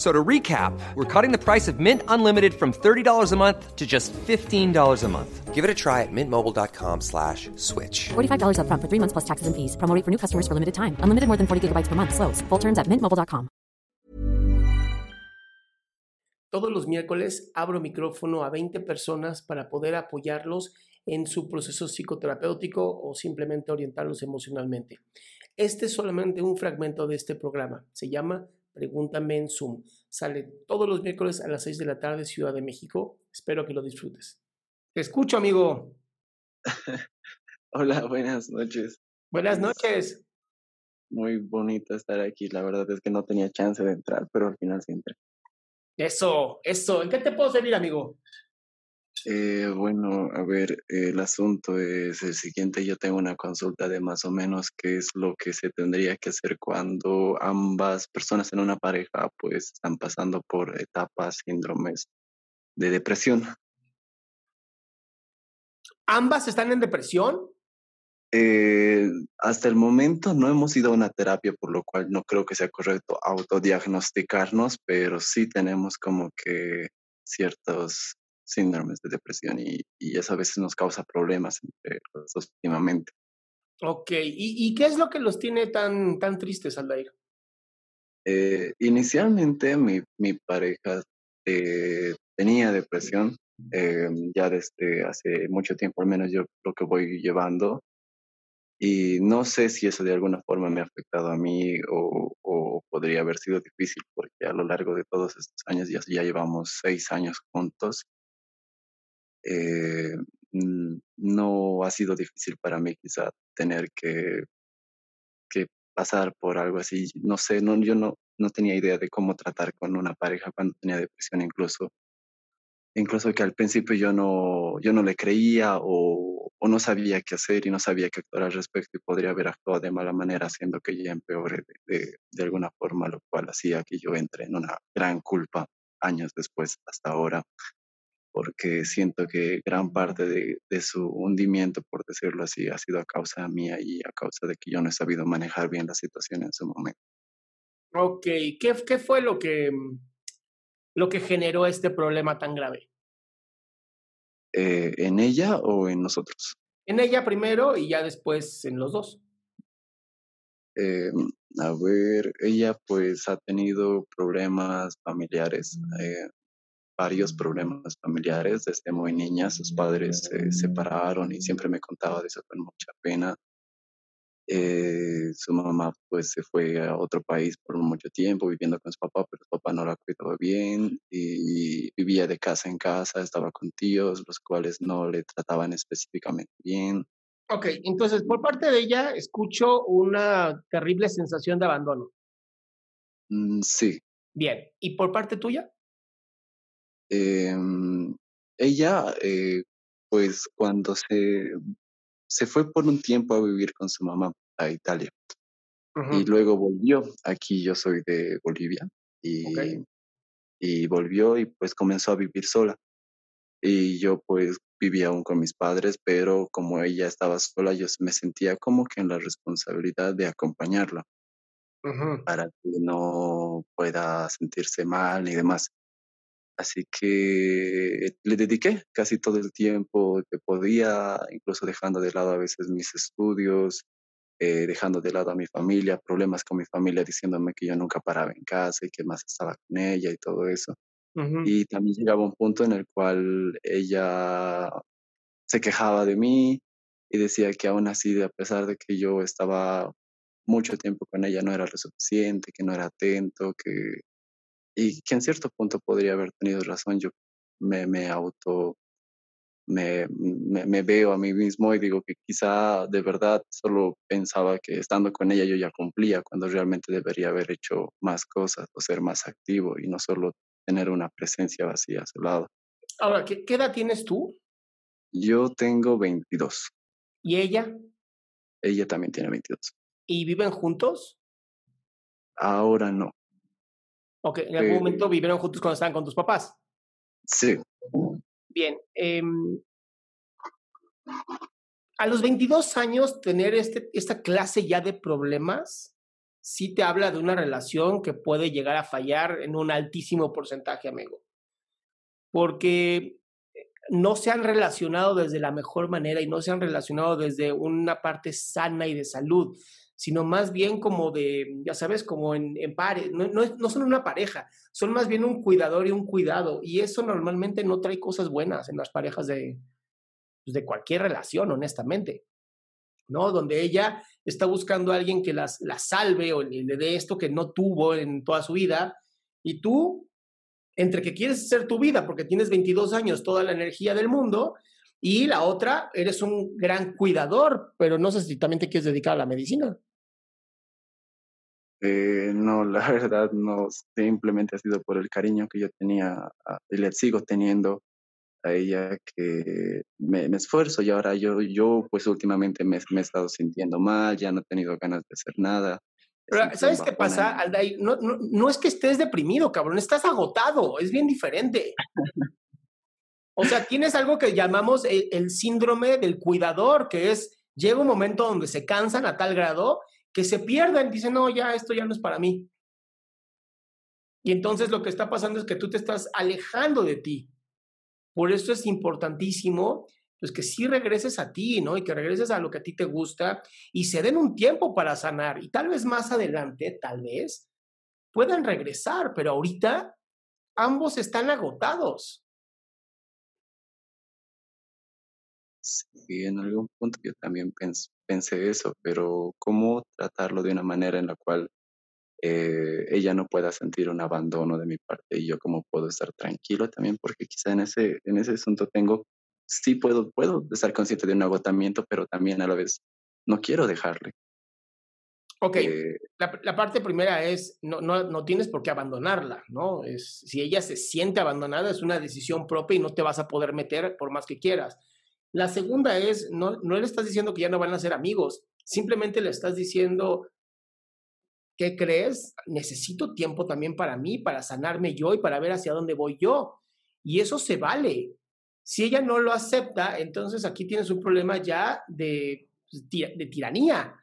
So to recap, we're cutting the price of Mint Unlimited from $30 a month to just $15 a month. Give it a try at mintmobile.com slash switch. $45 up front for three months plus taxes and fees. Promo rate for new customers for limited time. Unlimited more than 40 gigabytes per month. Slows. Full terms at mintmobile.com. Todos los miércoles abro micrófono a 20 personas para poder apoyarlos en su proceso psicoterapéutico o simplemente orientarlos emocionalmente. Este es solamente un fragmento de este programa. Se llama Pregúntame en Zoom. Sale todos los miércoles a las 6 de la tarde, Ciudad de México. Espero que lo disfrutes. Te escucho, amigo. Hola, buenas noches. Buenas noches. Muy bonito estar aquí. La verdad es que no tenía chance de entrar, pero al final sí entré. Eso, eso. ¿En qué te puedo servir, amigo? Eh, bueno, a ver, el asunto es el siguiente. Yo tengo una consulta de más o menos qué es lo que se tendría que hacer cuando ambas personas en una pareja pues están pasando por etapas, síndromes de depresión. ¿Ambas están en depresión? Eh, hasta el momento no hemos ido a una terapia, por lo cual no creo que sea correcto autodiagnosticarnos, pero sí tenemos como que ciertos síndromes de depresión y, y eso a veces nos causa problemas entre los dos últimamente. Ok, ¿Y, ¿Y, qué es lo que los tiene tan, tan tristes, Aldair? Eh, inicialmente mi, mi pareja eh, tenía depresión, eh, ya desde hace mucho tiempo, al menos yo lo que voy llevando, y no sé si eso de alguna forma me ha afectado a mí o, o podría haber sido difícil, porque a lo largo de todos estos años, ya, ya llevamos seis años juntos, eh, no ha sido difícil para mí quizá tener que, que pasar por algo así. No sé, no, yo no, no tenía idea de cómo tratar con una pareja cuando tenía depresión incluso. Incluso que al principio yo no, yo no le creía o, o no sabía qué hacer y no sabía qué actuar al respecto y podría haber actuado de mala manera haciendo que ella empeore de, de, de alguna forma, lo cual hacía que yo entre en una gran culpa años después hasta ahora porque siento que gran parte de, de, su hundimiento, por decirlo así, ha sido a causa mía y a causa de que yo no he sabido manejar bien la situación en su momento. Ok, ¿qué, qué fue lo que, lo que generó este problema tan grave? Eh, ¿En ella o en nosotros? En ella primero y ya después en los dos. Eh, a ver, ella pues ha tenido problemas familiares. Eh, varios problemas familiares desde muy niña. Sus padres se separaron y siempre me contaba de eso con mucha pena. Eh, su mamá pues se fue a otro país por mucho tiempo viviendo con su papá, pero su papá no la cuidaba bien y vivía de casa en casa, estaba con tíos, los cuales no le trataban específicamente bien. Ok, entonces por parte de ella escucho una terrible sensación de abandono. Mm, sí. Bien, ¿y por parte tuya? Eh, ella, eh, pues cuando se, se fue por un tiempo a vivir con su mamá a Italia uh -huh. y luego volvió, aquí yo soy de Bolivia, y, okay. y volvió y pues comenzó a vivir sola. Y yo pues vivía aún con mis padres, pero como ella estaba sola, yo me sentía como que en la responsabilidad de acompañarla uh -huh. para que no pueda sentirse mal y demás. Así que le dediqué casi todo el tiempo que podía, incluso dejando de lado a veces mis estudios. eh, dejando de lado a mi familia, problemas con mi familia diciéndome que yo nunca paraba en casa y que más estaba con ella y todo eso. Y también llegaba un punto en el cual ella se quejaba de mí y decía que aún así, a pesar de que yo estaba mucho tiempo con ella, no era lo suficiente, que no era atento, que... Y que en cierto punto podría haber tenido razón. Yo me, me auto me, me, veo a mí mismo y digo que quizá de verdad solo pensaba que estando con ella yo ya cumplía, cuando realmente debería haber hecho más cosas o ser más activo y no solo tener una presencia vacía a su lado. Ahora, ¿qué, qué edad tienes tú? Yo tengo 22. ¿Y ella? Ella también tiene 22. ¿Y viven juntos? Ahora no. Ok, ¿en algún momento vivieron juntos cuando estaban con tus papás? Sí. Bien. Em, a los 22 años, tener este, esta clase ya de problemas, sí te habla de una relación que puede llegar a fallar en un altísimo porcentaje, amigo. Porque no se han relacionado desde la mejor manera y no se han relacionado desde una parte sana y de salud, sino más bien como de, ya sabes, como en, en pares, no, no, no, son una pareja, son más bien un cuidador y un cuidado, y eso normalmente no trae cosas buenas en las parejas de, pues, de cualquier relación, honestamente, ¿no? Donde ella está buscando a alguien que las, la salve o le dé esto que no tuvo en toda su vida, y tú, entre que quieres ser tu vida porque tienes 22 años, toda la energía del mundo, y la otra, eres un gran cuidador, pero no sé si también te quieres dedicar a la medicina. Eh, no, la verdad no, simplemente ha sido por el cariño que yo tenía y le sigo teniendo a ella que me, esfuerzo y ahora yo, yo pues últimamente me, me, he estado sintiendo mal, ya no he tenido ganas de hacer nada. Pero, ¿sabes qué pasa, Alday? No, no, no, es que estés deprimido, cabrón, estás agotado, es bien diferente. o sea, tienes algo que llamamos el, el síndrome del cuidador, que es, llega un momento donde se cansan a tal grado que se pierdan, dicen, no, ya esto ya no es para mí. Y entonces lo que está pasando es que tú te estás alejando de ti. Por eso es importantísimo pues que sí regreses a ti, ¿no? Y que regreses a lo que a ti te gusta y se den un tiempo para sanar. Y tal vez más adelante, tal vez, puedan regresar, pero ahorita ambos están agotados. En algún punto yo también pensé eso, pero ¿cómo tratarlo de una manera en la cual eh, ella no pueda sentir un abandono de mi parte y yo cómo puedo estar tranquilo también? Porque quizá en ese, en ese asunto tengo, sí puedo, puedo estar consciente de un agotamiento, pero también a la vez no quiero dejarle. Ok, eh, la, la, parte primera es, no, no, no tienes por qué abandonarla, ¿no? Es, si ella se siente abandonada, es una decisión propia y no te vas a poder meter por más que quieras. La segunda es, no, no le estás diciendo que ya no van a ser amigos, simplemente le estás diciendo, ¿qué crees? Necesito tiempo también para mí, para sanarme yo y para ver hacia dónde voy yo. Y eso se vale. Si ella no lo acepta, entonces aquí tienes un problema ya de, pues, de tiranía,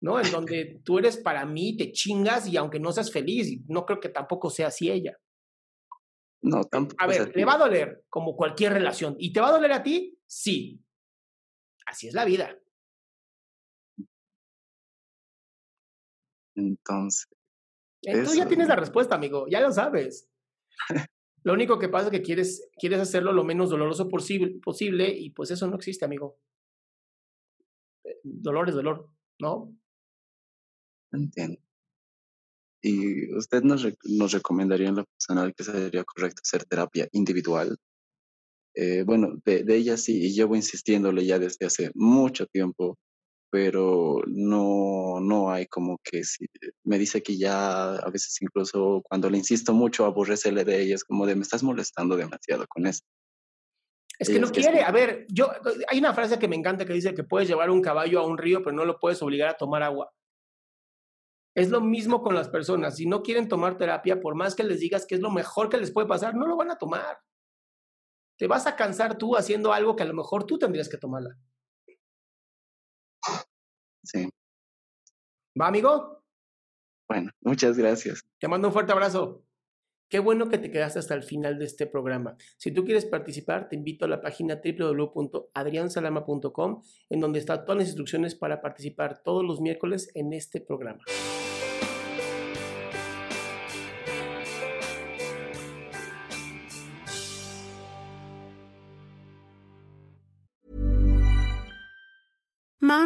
¿no? En donde tú eres para mí, te chingas y aunque no seas feliz, no creo que tampoco sea así ella. No, tampoco. A ver, le va a doler como cualquier relación. ¿Y te va a doler a ti? Sí. Así es la vida. Entonces. Entonces ya tienes la respuesta, amigo. Ya lo sabes. lo único que pasa es que quieres, quieres hacerlo lo menos doloroso posible, posible y pues eso no existe, amigo. Eh, dolor es dolor, ¿no? Entiendo. ¿Y usted nos, nos recomendaría en lo personal que sería correcto hacer terapia individual eh, bueno, de, ella sí, y llevo insistiéndole ya desde hace mucho tiempo, pero no, no hay como que si, me dice que ya a veces incluso cuando le insisto mucho aborrecele de ella, es como de me estás molestando demasiado con esto. Es que no quiere, a ver, yo, hay una frase que me encanta que dice que puedes llevar un caballo a un río, pero no lo puedes obligar a tomar agua. Es lo mismo con las personas. Si no quieren tomar terapia, por más que les digas que es lo mejor que les puede pasar, no lo van a tomar te vas a cansar tú haciendo algo que a lo mejor tú tendrías que tomarla. Sí. ¿Va, amigo? Bueno, muchas gracias. Te mando un fuerte abrazo. Qué bueno que te quedaste hasta el final de este programa. Si tú quieres participar, te invito a la página www.adriansalama.com, en donde están todas las instrucciones para participar todos los miércoles en este programa.